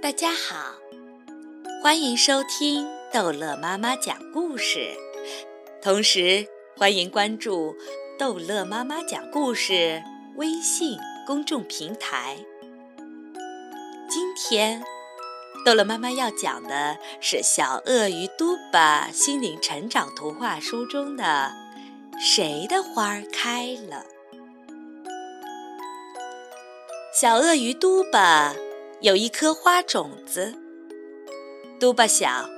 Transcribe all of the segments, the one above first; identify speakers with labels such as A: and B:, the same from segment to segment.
A: 大家好，欢迎收听逗乐妈妈讲故事，同时欢迎关注逗乐妈妈讲故事微信公众平台。今天，逗乐妈妈要讲的是《小鳄鱼嘟巴心灵成长图画书》中的《谁的花儿开了》。小鳄鱼嘟巴。有一颗花种子，嘟巴想：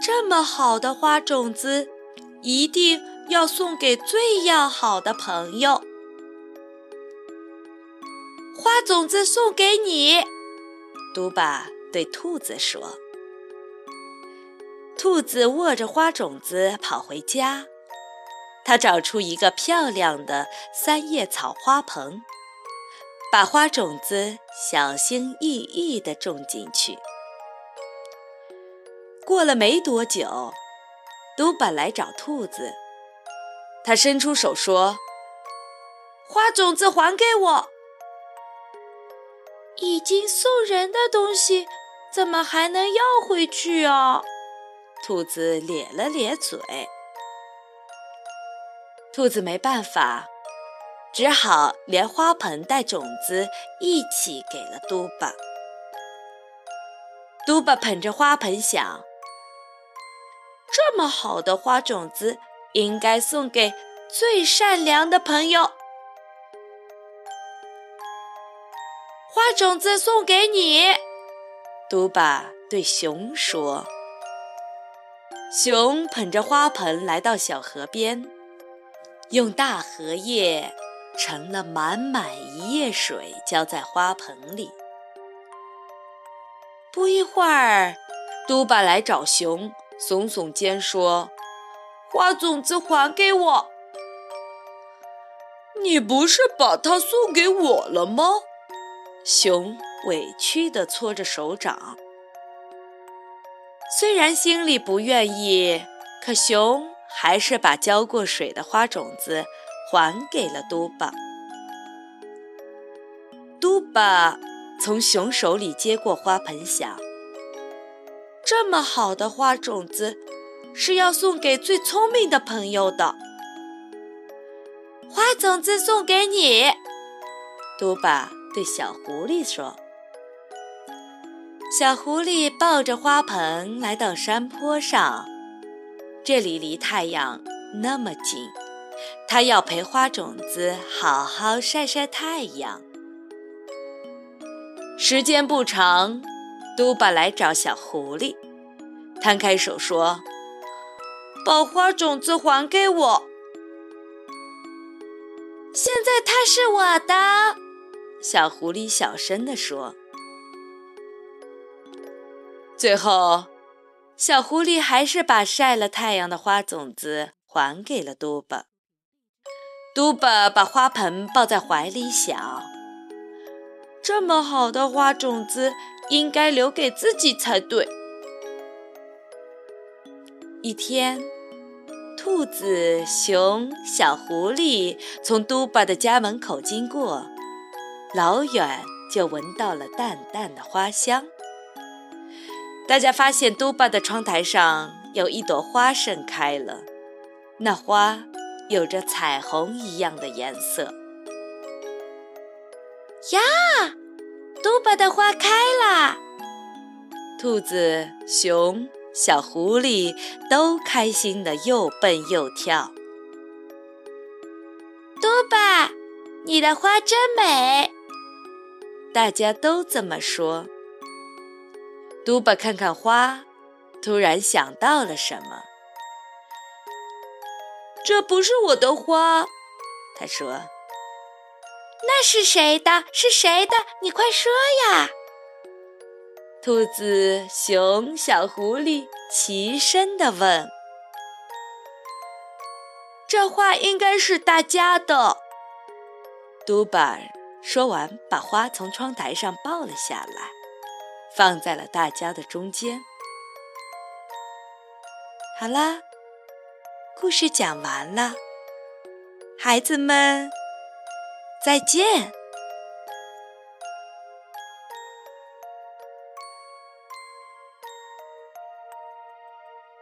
A: 这么好的花种子，一定要送给最要好的朋友。花种子送给你，嘟巴对兔子说。兔子握着花种子跑回家，他找出一个漂亮的三叶草花盆。把花种子小心翼翼地种进去。过了没多久，嘟本来找兔子，他伸出手说：“花种子还给我！已经送人的东西，怎么还能要回去啊？”兔子咧了咧嘴。兔子没办法。只好连花盆带种子一起给了嘟巴。嘟巴捧着花盆想：这么好的花种子，应该送给最善良的朋友。花种子送给你，嘟巴对熊说。熊捧着花盆来到小河边，用大荷叶。盛了满满一夜水，浇在花盆里。不一会儿，嘟巴来找熊，耸耸肩说：“花种子还给我！”你不是把它送给我了吗？熊委屈地搓着手掌。虽然心里不愿意，可熊还是把浇过水的花种子。还给了嘟巴。嘟巴从熊手里接过花盆，想：这么好的花种子是要送给最聪明的朋友的。花种子送给你，嘟巴对小狐狸说。小狐狸抱着花盆来到山坡上，这里离太阳那么近。他要陪花种子好好晒晒太阳。时间不长，嘟巴来找小狐狸，摊开手说：“把花种子还给我。”现在它是我的，小狐狸小声地说。最后，小狐狸还是把晒了太阳的花种子还给了嘟巴。嘟巴把花盆抱在怀里，想：这么好的花种子应该留给自己才对。一天，兔子、熊、小狐狸从嘟巴的家门口经过，老远就闻到了淡淡的花香。大家发现嘟巴的窗台上有一朵花盛开了，那花。有着彩虹一样的颜色呀！嘟巴的花开了，兔子、熊、小狐狸都开心的又蹦又跳。嘟巴，你的花真美，大家都这么说。嘟巴看看花，突然想到了什么。这不是我的花，他说。那是谁的？是谁的？你快说呀！兔子、熊、小狐狸齐声地问。这花应该是大家的。嘟巴说完，把花从窗台上抱了下来，放在了大家的中间。好啦。故事讲完了，孩子们，再见。